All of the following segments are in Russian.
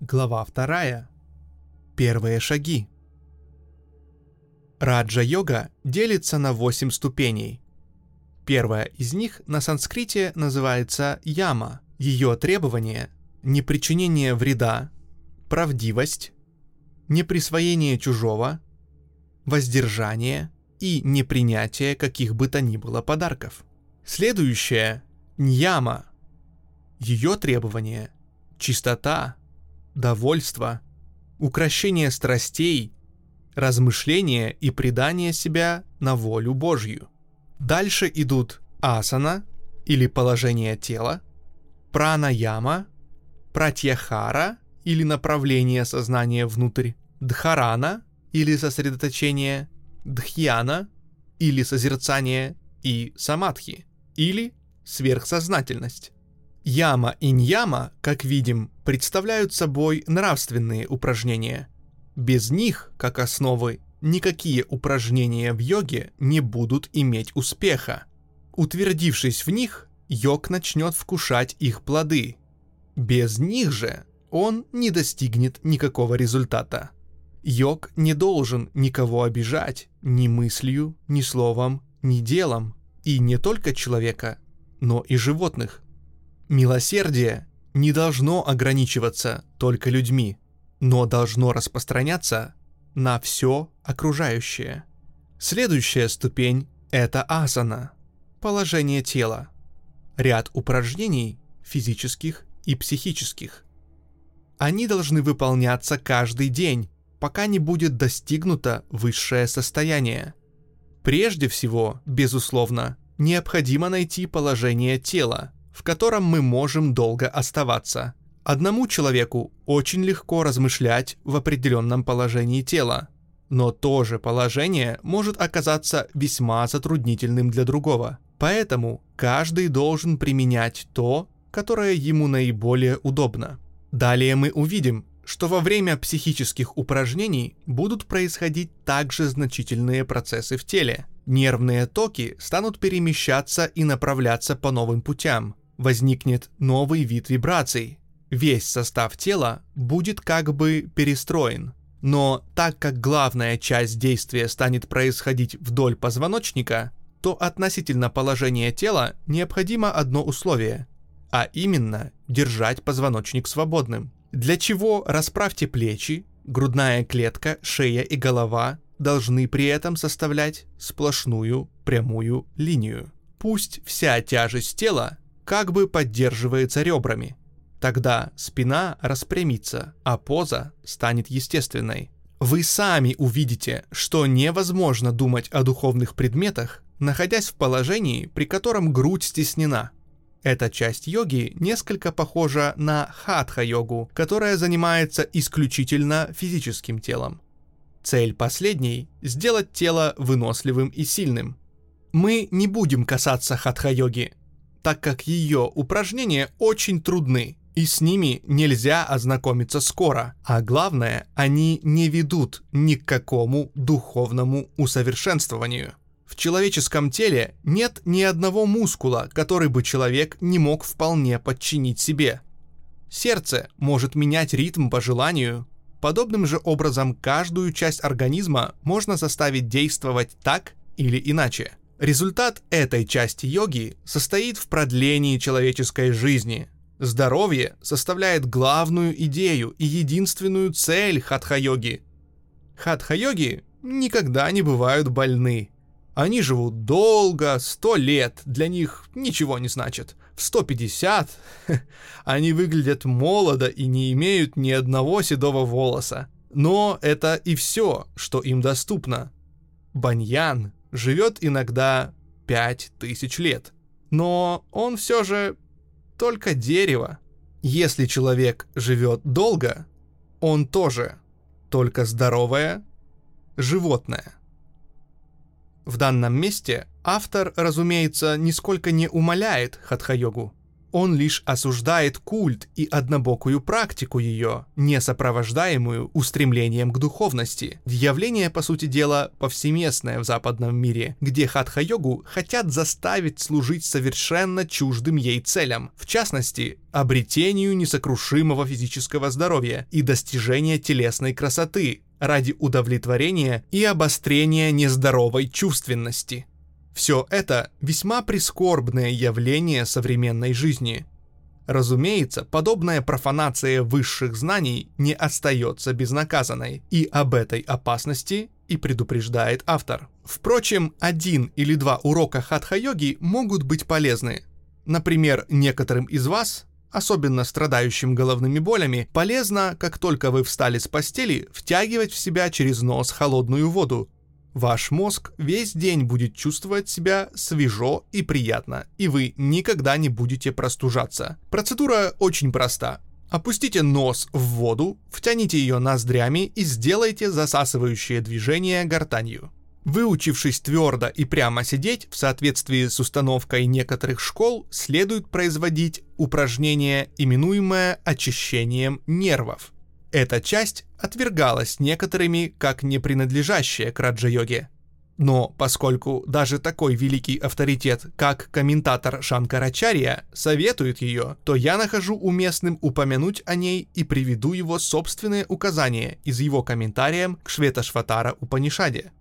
Глава вторая. Первые шаги. Раджа-йога делится на восемь ступеней. Первая из них на санскрите называется яма. Ее требования – непричинение вреда, правдивость, неприсвоение чужого, воздержание и непринятие каких бы то ни было подарков. Следующее – ньяма. Ее требования – чистота, довольство, укращение страстей, размышление и предание себя на волю Божью. Дальше идут асана или положение тела, пранаяма, пратьяхара или направление сознания внутрь, дхарана или сосредоточение, дхьяна или созерцание и самадхи или сверхсознательность. Яма и ньяма, как видим, представляют собой нравственные упражнения. Без них, как основы, никакие упражнения в йоге не будут иметь успеха. Утвердившись в них, йог начнет вкушать их плоды. Без них же он не достигнет никакого результата. Йог не должен никого обижать ни мыслью, ни словом, ни делом. И не только человека, но и животных – Милосердие не должно ограничиваться только людьми, но должно распространяться на все окружающее. Следующая ступень – это асана – положение тела. Ряд упражнений физических и психических. Они должны выполняться каждый день, пока не будет достигнуто высшее состояние. Прежде всего, безусловно, необходимо найти положение тела – в котором мы можем долго оставаться. Одному человеку очень легко размышлять в определенном положении тела, но то же положение может оказаться весьма затруднительным для другого. Поэтому каждый должен применять то, которое ему наиболее удобно. Далее мы увидим, что во время психических упражнений будут происходить также значительные процессы в теле. Нервные токи станут перемещаться и направляться по новым путям возникнет новый вид вибраций. Весь состав тела будет как бы перестроен. Но так как главная часть действия станет происходить вдоль позвоночника, то относительно положения тела необходимо одно условие, а именно держать позвоночник свободным. Для чего расправьте плечи, грудная клетка, шея и голова должны при этом составлять сплошную прямую линию. Пусть вся тяжесть тела как бы поддерживается ребрами. Тогда спина распрямится, а поза станет естественной. Вы сами увидите, что невозможно думать о духовных предметах, находясь в положении, при котором грудь стеснена. Эта часть йоги несколько похожа на хатха-йогу, которая занимается исключительно физическим телом. Цель последней – сделать тело выносливым и сильным. Мы не будем касаться хатха-йоги, так как ее упражнения очень трудны, и с ними нельзя ознакомиться скоро. А главное, они не ведут ни к какому духовному усовершенствованию. В человеческом теле нет ни одного мускула, который бы человек не мог вполне подчинить себе. Сердце может менять ритм по желанию. Подобным же образом каждую часть организма можно заставить действовать так или иначе. Результат этой части йоги состоит в продлении человеческой жизни. Здоровье составляет главную идею и единственную цель хатха-йоги. Хатха-йоги никогда не бывают больны. Они живут долго, сто лет, для них ничего не значит. В 150 они выглядят молодо и не имеют ни одного седого волоса. Но это и все, что им доступно. Баньян живет иногда пять тысяч лет. Но он все же только дерево. Если человек живет долго, он тоже только здоровое животное. В данном месте автор, разумеется, нисколько не умаляет хатха-йогу. Он лишь осуждает культ и однобокую практику ее, не сопровождаемую устремлением к духовности. Явление, по сути дела, повсеместное в западном мире, где хатха-йогу хотят заставить служить совершенно чуждым ей целям, в частности, обретению несокрушимого физического здоровья и достижения телесной красоты ради удовлетворения и обострения нездоровой чувственности. Все это весьма прискорбное явление современной жизни. Разумеется, подобная профанация высших знаний не остается безнаказанной, и об этой опасности и предупреждает автор. Впрочем, один или два урока хатха-йоги могут быть полезны. Например, некоторым из вас, особенно страдающим головными болями, полезно, как только вы встали с постели, втягивать в себя через нос холодную воду, Ваш мозг весь день будет чувствовать себя свежо и приятно, и вы никогда не будете простужаться. Процедура очень проста. Опустите нос в воду, втяните ее ноздрями и сделайте засасывающее движение гортанью. Выучившись твердо и прямо сидеть, в соответствии с установкой некоторых школ, следует производить упражнение, именуемое очищением нервов. Эта часть отвергалась некоторыми как не принадлежащая к раджа-йоге. Но поскольку даже такой великий авторитет, как комментатор Шанкарачарья, советует ее, то я нахожу уместным упомянуть о ней и приведу его собственные указания из его комментарием к Шветашватара Упанишаде.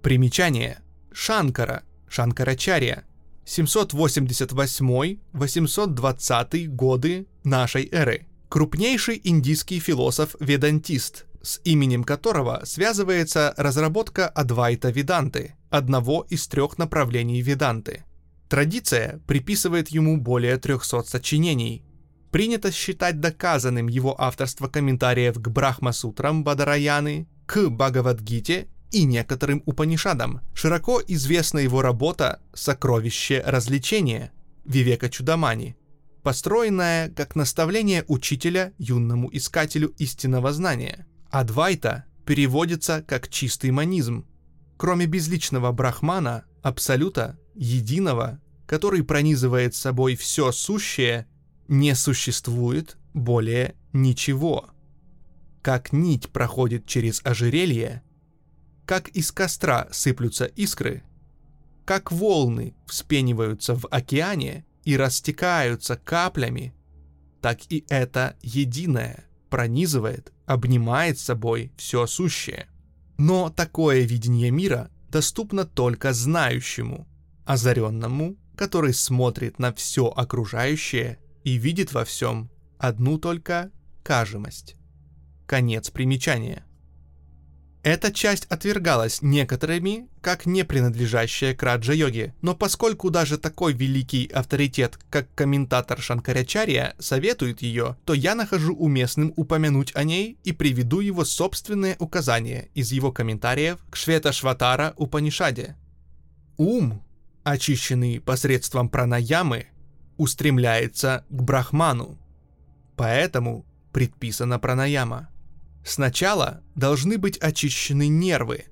Примечание. Шанкара, Шанкарачарья, 788-820 годы нашей эры – крупнейший индийский философ-ведантист, с именем которого связывается разработка Адвайта Веданты, одного из трех направлений Веданты. Традиция приписывает ему более 300 сочинений. Принято считать доказанным его авторство комментариев к Брахма-сутрам Бадараяны, к Бхагавадгите и некоторым Упанишадам. Широко известна его работа «Сокровище развлечения» Вивека Чудамани, построенная как наставление учителя юному искателю истинного знания. Адвайта переводится как чистый манизм. Кроме безличного брахмана, абсолюта, единого, который пронизывает собой все сущее, не существует более ничего. Как нить проходит через ожерелье, как из костра сыплются искры, как волны вспениваются в океане – и растекаются каплями, так и это единое пронизывает, обнимает собой все сущее. Но такое видение мира доступно только знающему, озаренному, который смотрит на все окружающее и видит во всем одну только кажемость. Конец примечания. Эта часть отвергалась некоторыми как не принадлежащая к раджа-йоге, но поскольку даже такой великий авторитет, как комментатор Шанкарячария, советует ее, то я нахожу уместным упомянуть о ней и приведу его собственные указания из его комментариев к Швета Шватара Упанишаде. Ум, очищенный посредством пранаямы, устремляется к брахману. Поэтому предписана пранаяма – Сначала должны быть очищены нервы.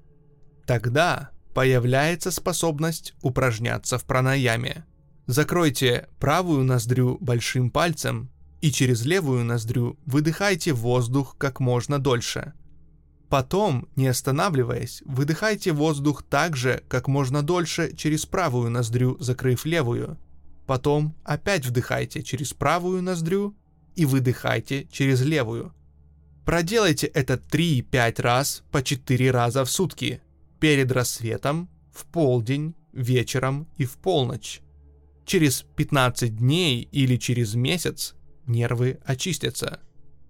Тогда появляется способность упражняться в пранаяме. Закройте правую ноздрю большим пальцем и через левую ноздрю выдыхайте воздух как можно дольше. Потом, не останавливаясь, выдыхайте воздух так же, как можно дольше через правую ноздрю, закрыв левую. Потом опять вдыхайте через правую ноздрю и выдыхайте через левую. Проделайте это 3-5 раз по 4 раза в сутки. Перед рассветом, в полдень, вечером и в полночь. Через 15 дней или через месяц нервы очистятся.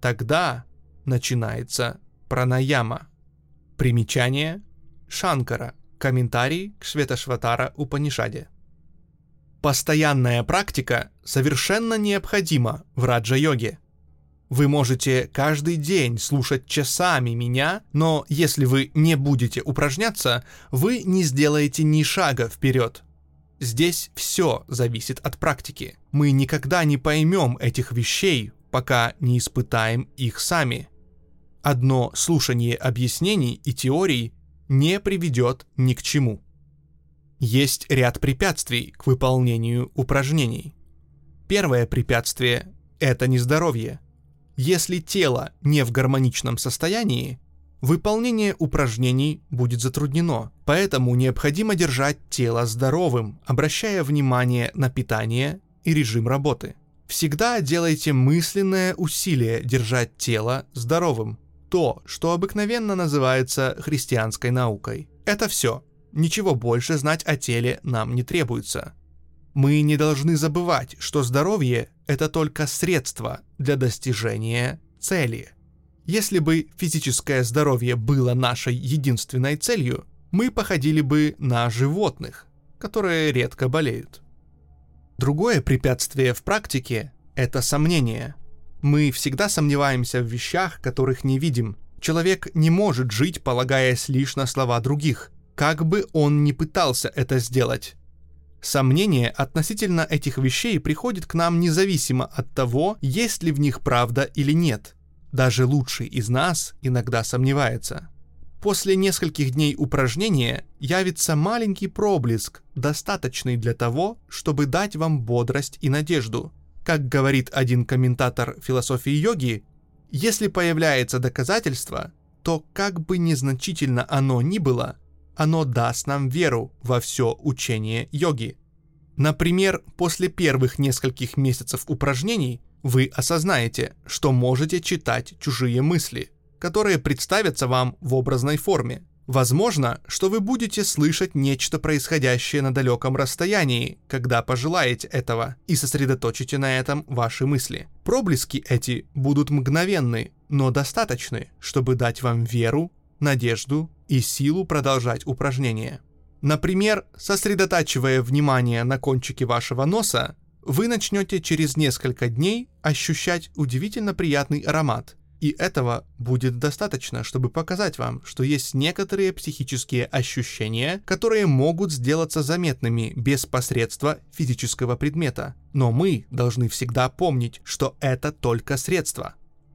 Тогда начинается пранаяма. Примечание Шанкара. Комментарий к Шветашватара Упанишаде. Постоянная практика совершенно необходима в раджа-йоге – вы можете каждый день слушать часами меня, но если вы не будете упражняться, вы не сделаете ни шага вперед. Здесь все зависит от практики. Мы никогда не поймем этих вещей, пока не испытаем их сами. Одно слушание объяснений и теорий не приведет ни к чему. Есть ряд препятствий к выполнению упражнений. Первое препятствие – это нездоровье. Если тело не в гармоничном состоянии, выполнение упражнений будет затруднено, поэтому необходимо держать тело здоровым, обращая внимание на питание и режим работы. Всегда делайте мысленное усилие держать тело здоровым. То, что обыкновенно называется христианской наукой. Это все. Ничего больше знать о теле нам не требуется. Мы не должны забывать, что здоровье – это только средство для достижения цели. Если бы физическое здоровье было нашей единственной целью, мы походили бы на животных, которые редко болеют. Другое препятствие в практике – это сомнение. Мы всегда сомневаемся в вещах, которых не видим. Человек не может жить, полагаясь лишь на слова других, как бы он ни пытался это сделать. Сомнение относительно этих вещей приходит к нам независимо от того, есть ли в них правда или нет. Даже лучший из нас иногда сомневается. После нескольких дней упражнения явится маленький проблеск, достаточный для того, чтобы дать вам бодрость и надежду. Как говорит один комментатор философии йоги, если появляется доказательство, то как бы незначительно оно ни было, оно даст нам веру во все учение йоги. Например, после первых нескольких месяцев упражнений вы осознаете, что можете читать чужие мысли – которые представятся вам в образной форме. Возможно, что вы будете слышать нечто происходящее на далеком расстоянии, когда пожелаете этого, и сосредоточите на этом ваши мысли. Проблески эти будут мгновенны, но достаточны, чтобы дать вам веру, надежду и силу продолжать упражнение. Например, сосредотачивая внимание на кончике вашего носа, вы начнете через несколько дней ощущать удивительно приятный аромат, и этого будет достаточно, чтобы показать вам, что есть некоторые психические ощущения, которые могут сделаться заметными без посредства физического предмета. Но мы должны всегда помнить, что это только средство.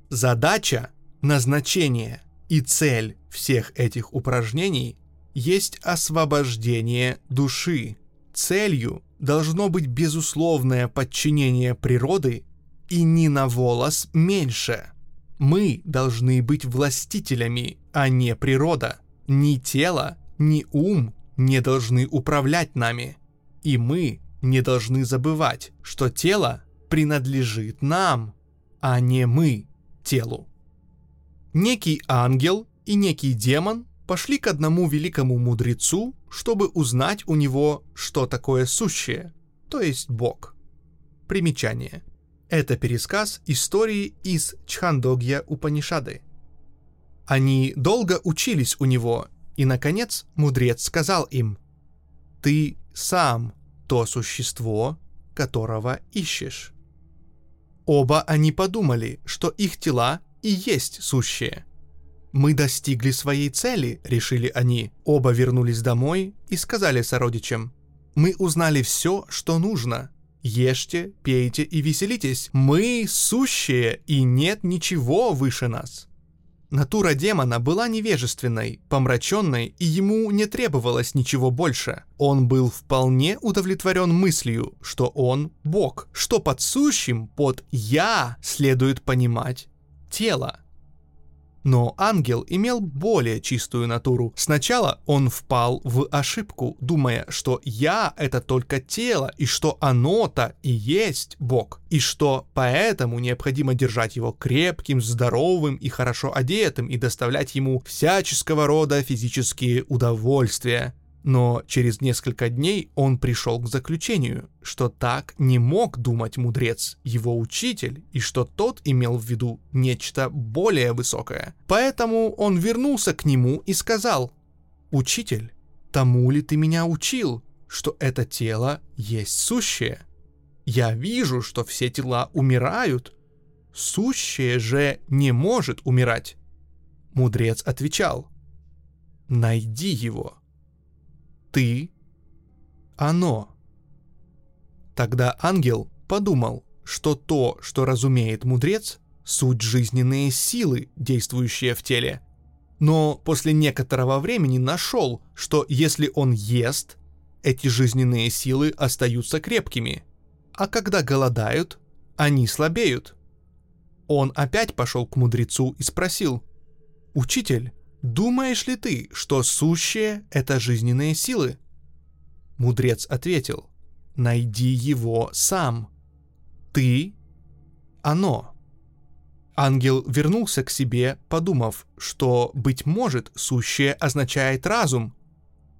Задача, назначение и цель всех этих упражнений есть освобождение души. Целью должно быть безусловное подчинение природы и ни на волос меньше – мы должны быть властителями, а не природа. Ни тело, ни ум не должны управлять нами. И мы не должны забывать, что тело принадлежит нам, а не мы телу. Некий ангел и некий демон пошли к одному великому мудрецу, чтобы узнать у него, что такое сущее, то есть Бог. Примечание – это пересказ истории из Чхандогья Упанишады. Они долго учились у него, и, наконец, мудрец сказал им, «Ты сам то существо, которого ищешь». Оба они подумали, что их тела и есть сущее. «Мы достигли своей цели», — решили они. Оба вернулись домой и сказали сородичам, «Мы узнали все, что нужно. Ешьте, пейте и веселитесь. Мы сущие, и нет ничего выше нас. Натура демона была невежественной, помраченной, и ему не требовалось ничего больше. Он был вполне удовлетворен мыслью, что он Бог, что под сущим, под «я» следует понимать тело. Но ангел имел более чистую натуру. Сначала он впал в ошибку, думая, что «я» — это только тело, и что оно-то и есть Бог, и что поэтому необходимо держать его крепким, здоровым и хорошо одетым и доставлять ему всяческого рода физические удовольствия. Но через несколько дней он пришел к заключению, что так не мог думать мудрец, его учитель, и что тот имел в виду нечто более высокое. Поэтому он вернулся к нему и сказал, «Учитель, тому ли ты меня учил, что это тело есть сущее? Я вижу, что все тела умирают, сущее же не может умирать». Мудрец отвечал, «Найди его» ты — оно. Тогда ангел подумал, что то, что разумеет мудрец, суть жизненные силы, действующие в теле. Но после некоторого времени нашел, что если он ест, эти жизненные силы остаются крепкими. а когда голодают, они слабеют. Он опять пошел к мудрецу и спросил, «Учитель, думаешь ли ты, что сущее — это жизненные силы?» Мудрец ответил, «Найди его сам. Ты — оно». Ангел вернулся к себе, подумав, что, быть может, сущее означает разум.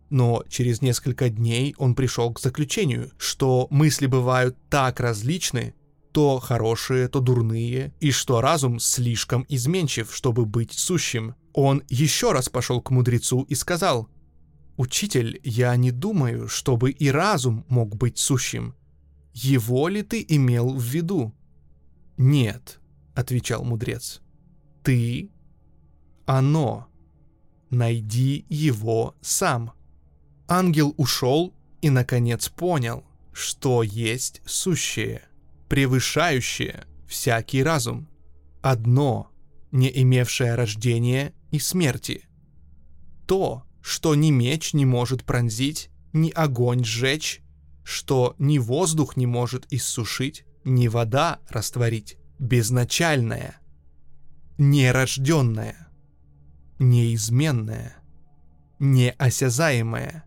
Но через несколько дней он пришел к заключению, что мысли бывают так различны, то хорошие, то дурные, и что разум слишком изменчив, чтобы быть сущим. Он еще раз пошел к мудрецу и сказал, «Учитель, я не думаю, чтобы и разум мог быть сущим. Его ли ты имел в виду?» «Нет», — отвечал мудрец, — «ты — оно. Найди его сам». Ангел ушел и, наконец, понял, что есть сущее — превышающее всякий разум, одно, не имевшее рождения и смерти. То, что ни меч не может пронзить, ни огонь сжечь, что ни воздух не может иссушить, ни вода растворить, безначальное, нерожденное, неизменное, неосязаемое,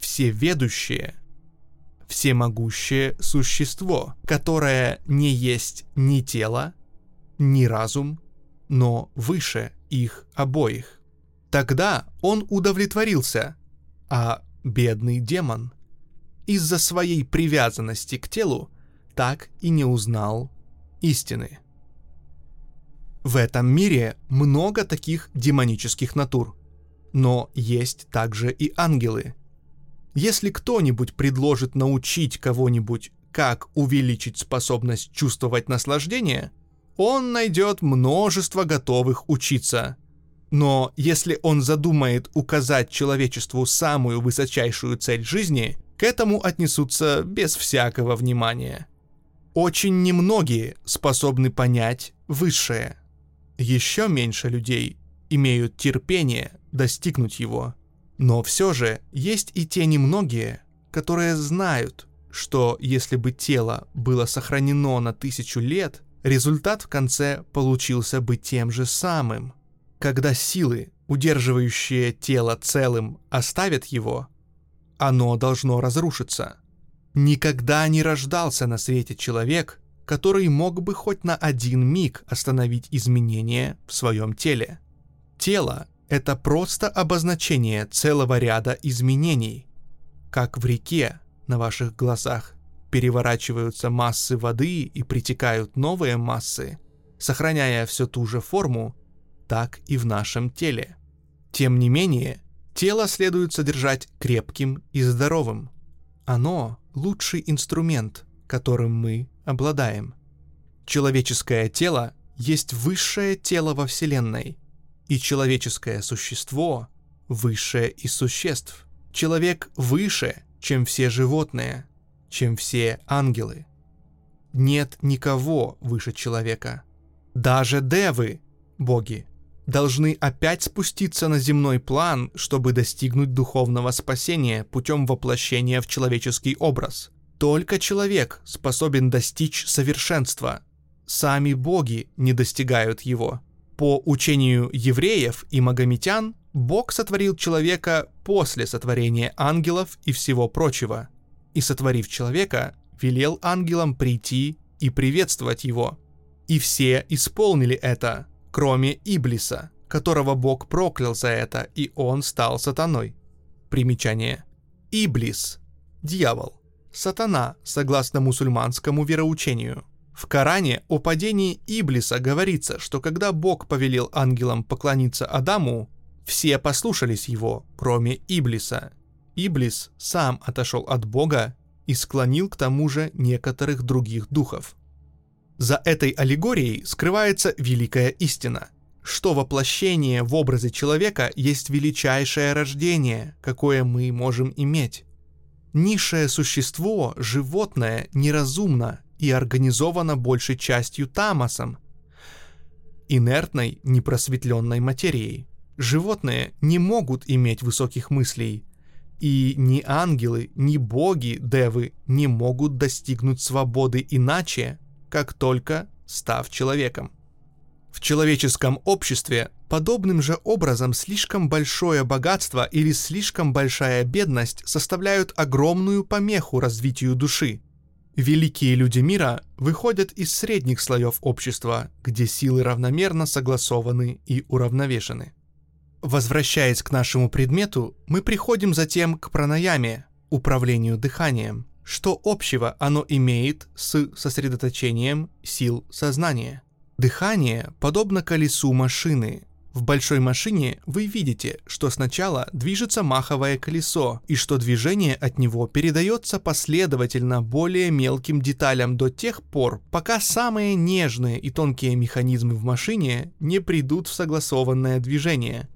всеведущее – всемогущее существо, которое не есть ни тело, ни разум, но выше их обоих. Тогда он удовлетворился, а бедный демон из-за своей привязанности к телу так и не узнал истины. В этом мире много таких демонических натур, но есть также и ангелы – если кто-нибудь предложит научить кого-нибудь, как увеличить способность чувствовать наслаждение, он найдет множество готовых учиться. Но если он задумает указать человечеству самую высочайшую цель жизни, к этому отнесутся без всякого внимания. Очень немногие способны понять высшее. Еще меньше людей имеют терпение достигнуть его – но все же есть и те немногие, которые знают, что если бы тело было сохранено на тысячу лет, результат в конце получился бы тем же самым. Когда силы, удерживающие тело целым, оставят его, оно должно разрушиться. Никогда не рождался на свете человек, который мог бы хоть на один миг остановить изменения в своем теле. Тело это просто обозначение целого ряда изменений. Как в реке на ваших глазах переворачиваются массы воды и притекают новые массы, сохраняя все ту же форму, так и в нашем теле. Тем не менее, тело следует содержать крепким и здоровым. Оно – лучший инструмент, которым мы обладаем. Человеческое тело есть высшее тело во Вселенной – и человеческое существо высшее из существ. Человек выше, чем все животные, чем все ангелы. Нет никого выше человека. Даже девы, боги, должны опять спуститься на земной план, чтобы достигнуть духовного спасения путем воплощения в человеческий образ. Только человек способен достичь совершенства. Сами боги не достигают его – по учению евреев и магометян, Бог сотворил человека после сотворения ангелов и всего прочего, и сотворив человека, велел ангелам прийти и приветствовать его. И все исполнили это, кроме Иблиса, которого Бог проклял за это, и он стал сатаной. Примечание. Иблис – дьявол, сатана, согласно мусульманскому вероучению – в Коране о падении Иблиса говорится, что когда Бог повелел ангелам поклониться Адаму, все послушались его, кроме Иблиса. Иблис сам отошел от Бога и склонил к тому же некоторых других духов. За этой аллегорией скрывается великая истина, что воплощение в образе человека есть величайшее рождение, какое мы можем иметь. Низшее существо, животное, неразумно и организована большей частью тамосом, инертной, непросветленной материей. Животные не могут иметь высоких мыслей, И ни ангелы, ни боги девы не могут достигнуть свободы иначе, как только став человеком. В человеческом обществе подобным же образом слишком большое богатство или слишком большая бедность составляют огромную помеху развитию души. Великие люди мира выходят из средних слоев общества, где силы равномерно согласованы и уравновешены. Возвращаясь к нашему предмету, мы приходим затем к пранаяме, управлению дыханием. Что общего оно имеет с сосредоточением сил сознания? Дыхание подобно колесу машины. В большой машине вы видите, что сначала движется маховое колесо, и что движение от него передается последовательно более мелким деталям до тех пор, пока самые нежные и тонкие механизмы в машине не придут в согласованное движение.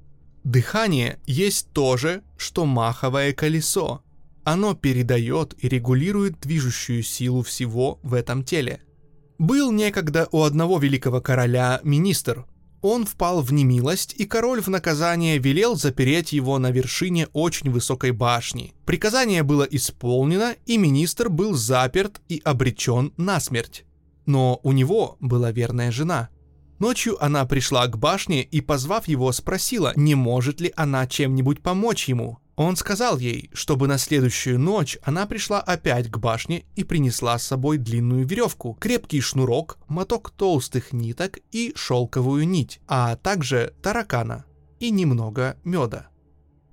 Дыхание есть то же, что маховое колесо. Оно передает и регулирует движущую силу всего в этом теле. Был некогда у одного великого короля министр. Он впал в немилость, и король в наказание велел запереть его на вершине очень высокой башни. Приказание было исполнено, и министр был заперт и обречен на смерть. Но у него была верная жена. Ночью она пришла к башне и, позвав его, спросила, не может ли она чем-нибудь помочь ему. Он сказал ей, чтобы на следующую ночь она пришла опять к башне и принесла с собой длинную веревку, крепкий шнурок, моток толстых ниток и шелковую нить, а также таракана и немного меда.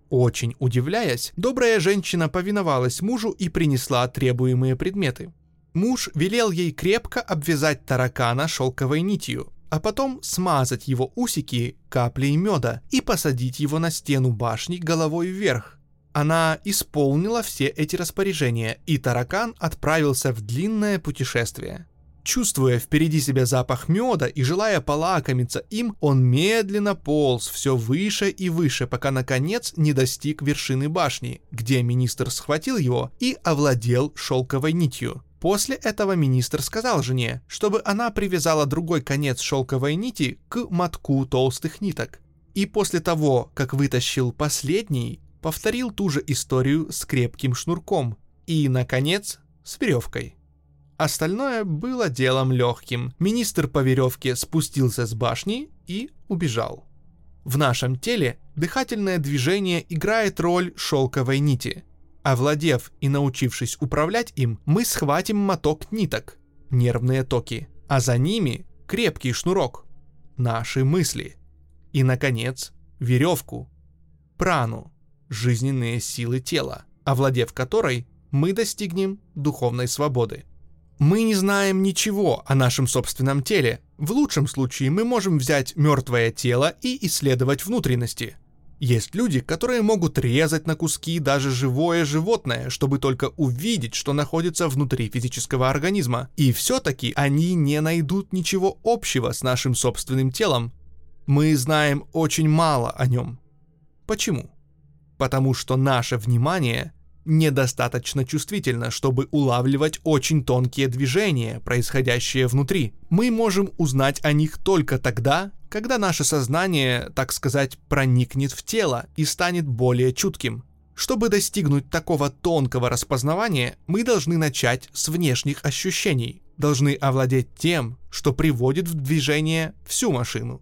Очень удивляясь, добрая женщина повиновалась мужу и принесла требуемые предметы. Муж велел ей крепко обвязать таракана шелковой нитью, а потом смазать его усики каплей меда и посадить его на стену башни головой вверх. Она исполнила все эти распоряжения, и таракан отправился в длинное путешествие. Чувствуя впереди себя запах меда и желая полакомиться им, он медленно полз все выше и выше, пока наконец не достиг вершины башни, где министр схватил его и овладел шелковой нитью. После этого министр сказал жене, чтобы она привязала другой конец шелковой нити к мотку толстых ниток. И после того, как вытащил последний, повторил ту же историю с крепким шнурком и, наконец, с веревкой. Остальное было делом легким. Министр по веревке спустился с башни и убежал. В нашем теле дыхательное движение играет роль шелковой нити – Овладев и научившись управлять им, мы схватим моток ниток, нервные токи, а за ними крепкий шнурок, наши мысли. И, наконец, веревку, прану, жизненные силы тела, овладев которой мы достигнем духовной свободы. Мы не знаем ничего о нашем собственном теле. В лучшем случае мы можем взять мертвое тело и исследовать внутренности – есть люди, которые могут резать на куски даже живое животное, чтобы только увидеть, что находится внутри физического организма. И все-таки они не найдут ничего общего с нашим собственным телом. Мы знаем очень мало о нем. Почему? Потому что наше внимание недостаточно чувствительно, чтобы улавливать очень тонкие движения, происходящие внутри. Мы можем узнать о них только тогда, когда наше сознание, так сказать, проникнет в тело и станет более чутким. Чтобы достигнуть такого тонкого распознавания, мы должны начать с внешних ощущений, должны овладеть тем, что приводит в движение всю машину.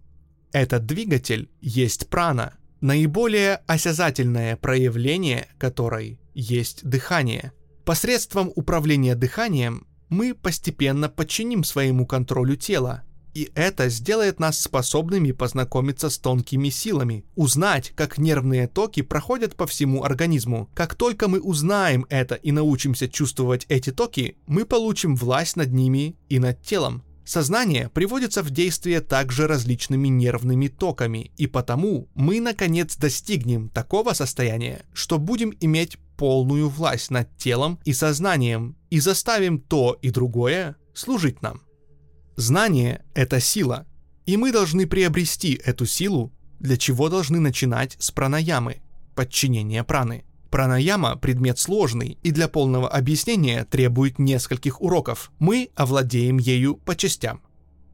Этот двигатель есть прана, наиболее осязательное проявление которой есть дыхание. Посредством управления дыханием мы постепенно подчиним своему контролю тело, и это сделает нас способными познакомиться с тонкими силами, узнать, как нервные токи проходят по всему организму. Как только мы узнаем это и научимся чувствовать эти токи, мы получим власть над ними и над телом. Сознание приводится в действие также различными нервными токами, и потому мы наконец достигнем такого состояния, что будем иметь полную власть над телом и сознанием и заставим то и другое служить нам. Знание — это сила, и мы должны приобрести эту силу, для чего должны начинать с пранаямы, подчинения праны. Пранаяма – предмет сложный и для полного объяснения требует нескольких уроков. Мы овладеем ею по частям.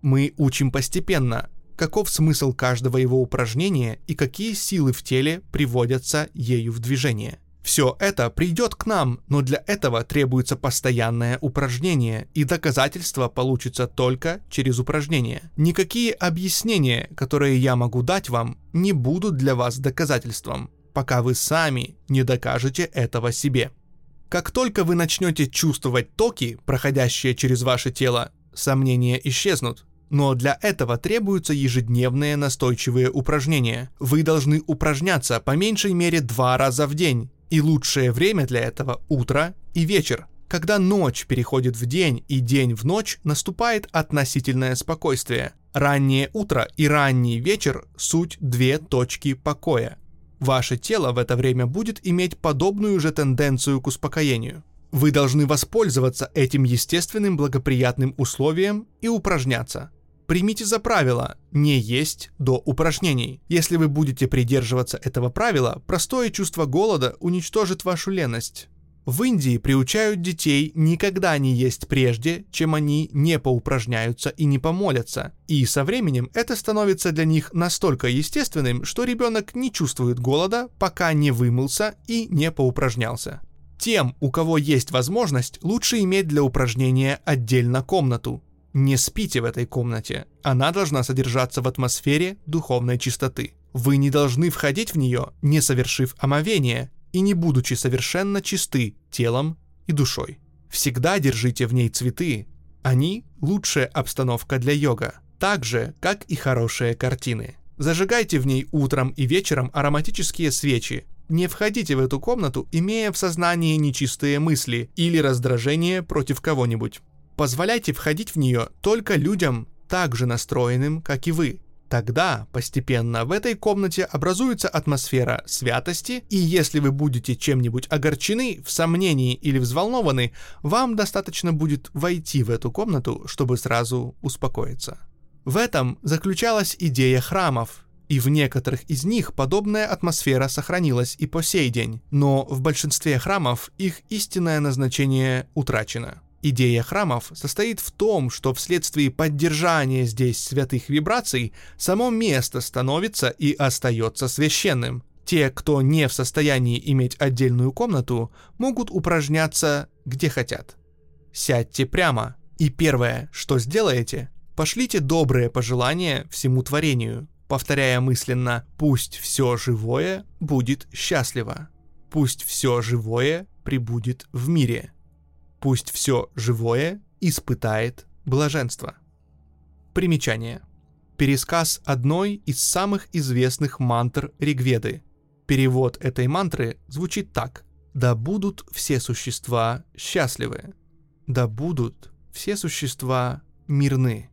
Мы учим постепенно, каков смысл каждого его упражнения и какие силы в теле приводятся ею в движение. Все это придет к нам, но для этого требуется постоянное упражнение, и доказательства получится только через упражнение. Никакие объяснения, которые я могу дать вам, не будут для вас доказательством, пока вы сами не докажете этого себе. Как только вы начнете чувствовать токи, проходящие через ваше тело, сомнения исчезнут. Но для этого требуются ежедневные настойчивые упражнения. Вы должны упражняться по меньшей мере два раза в день. И лучшее время для этого – утро и вечер. Когда ночь переходит в день и день в ночь, наступает относительное спокойствие. Раннее утро и ранний вечер – суть две точки покоя. Ваше тело в это время будет иметь подобную же тенденцию к успокоению. Вы должны воспользоваться этим естественным благоприятным условием и упражняться. Примите за правило не есть до упражнений. Если вы будете придерживаться этого правила, простое чувство голода уничтожит вашу леность. В Индии приучают детей никогда не есть прежде, чем они не поупражняются и не помолятся. И со временем это становится для них настолько естественным, что ребенок не чувствует голода, пока не вымылся и не поупражнялся. Тем, у кого есть возможность, лучше иметь для упражнения отдельно комнату. Не спите в этой комнате. Она должна содержаться в атмосфере духовной чистоты. Вы не должны входить в нее, не совершив омовение и не будучи совершенно чисты телом и душой. Всегда держите в ней цветы. Они – лучшая обстановка для йога, так же, как и хорошие картины. Зажигайте в ней утром и вечером ароматические свечи, не входите в эту комнату, имея в сознании нечистые мысли или раздражение против кого-нибудь. Позволяйте входить в нее только людям, так же настроенным, как и вы. Тогда постепенно в этой комнате образуется атмосфера святости, и если вы будете чем-нибудь огорчены, в сомнении или взволнованы, вам достаточно будет войти в эту комнату, чтобы сразу успокоиться. В этом заключалась идея храмов, и в некоторых из них подобная атмосфера сохранилась и по сей день, но в большинстве храмов их истинное назначение утрачено. Идея храмов состоит в том, что вследствие поддержания здесь святых вибраций само место становится и остается священным. Те, кто не в состоянии иметь отдельную комнату, могут упражняться где хотят. Сядьте прямо, и первое, что сделаете, пошлите добрые пожелания всему творению, повторяя мысленно «пусть все живое будет счастливо», «пусть все живое прибудет в мире», «пусть все живое испытает блаженство». Примечание. Пересказ одной из самых известных мантр Ригведы. Перевод этой мантры звучит так. «Да будут все существа счастливы. Да будут все существа мирны.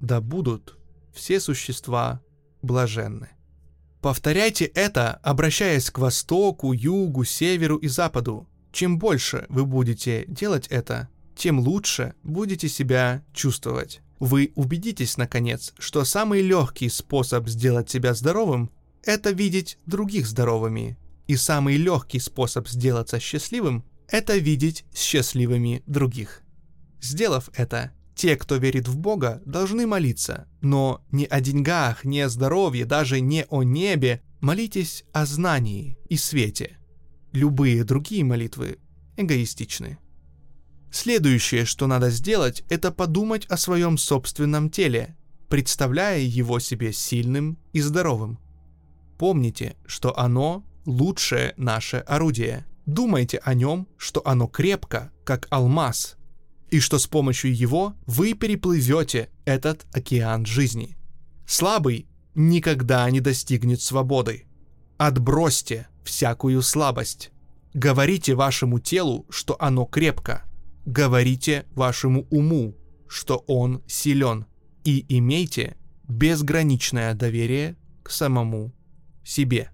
Да будут все существа блаженны. Повторяйте это, обращаясь к востоку, югу, северу и западу. Чем больше вы будете делать это, тем лучше будете себя чувствовать. Вы убедитесь, наконец, что самый легкий способ сделать себя здоровым – это видеть других здоровыми. И самый легкий способ сделаться счастливым – это видеть счастливыми других. Сделав это, те, кто верит в Бога, должны молиться, но не о деньгах, не о здоровье, даже не о небе. Молитесь о знании и свете. Любые другие молитвы эгоистичны. Следующее, что надо сделать, это подумать о своем собственном теле, представляя его себе сильным и здоровым. Помните, что оно лучшее наше орудие. Думайте о нем, что оно крепко, как алмаз, и что с помощью его вы переплывете этот океан жизни. Слабый никогда не достигнет свободы. Отбросьте всякую слабость. Говорите вашему телу, что оно крепко. Говорите вашему уму, что он силен. И имейте безграничное доверие к самому себе.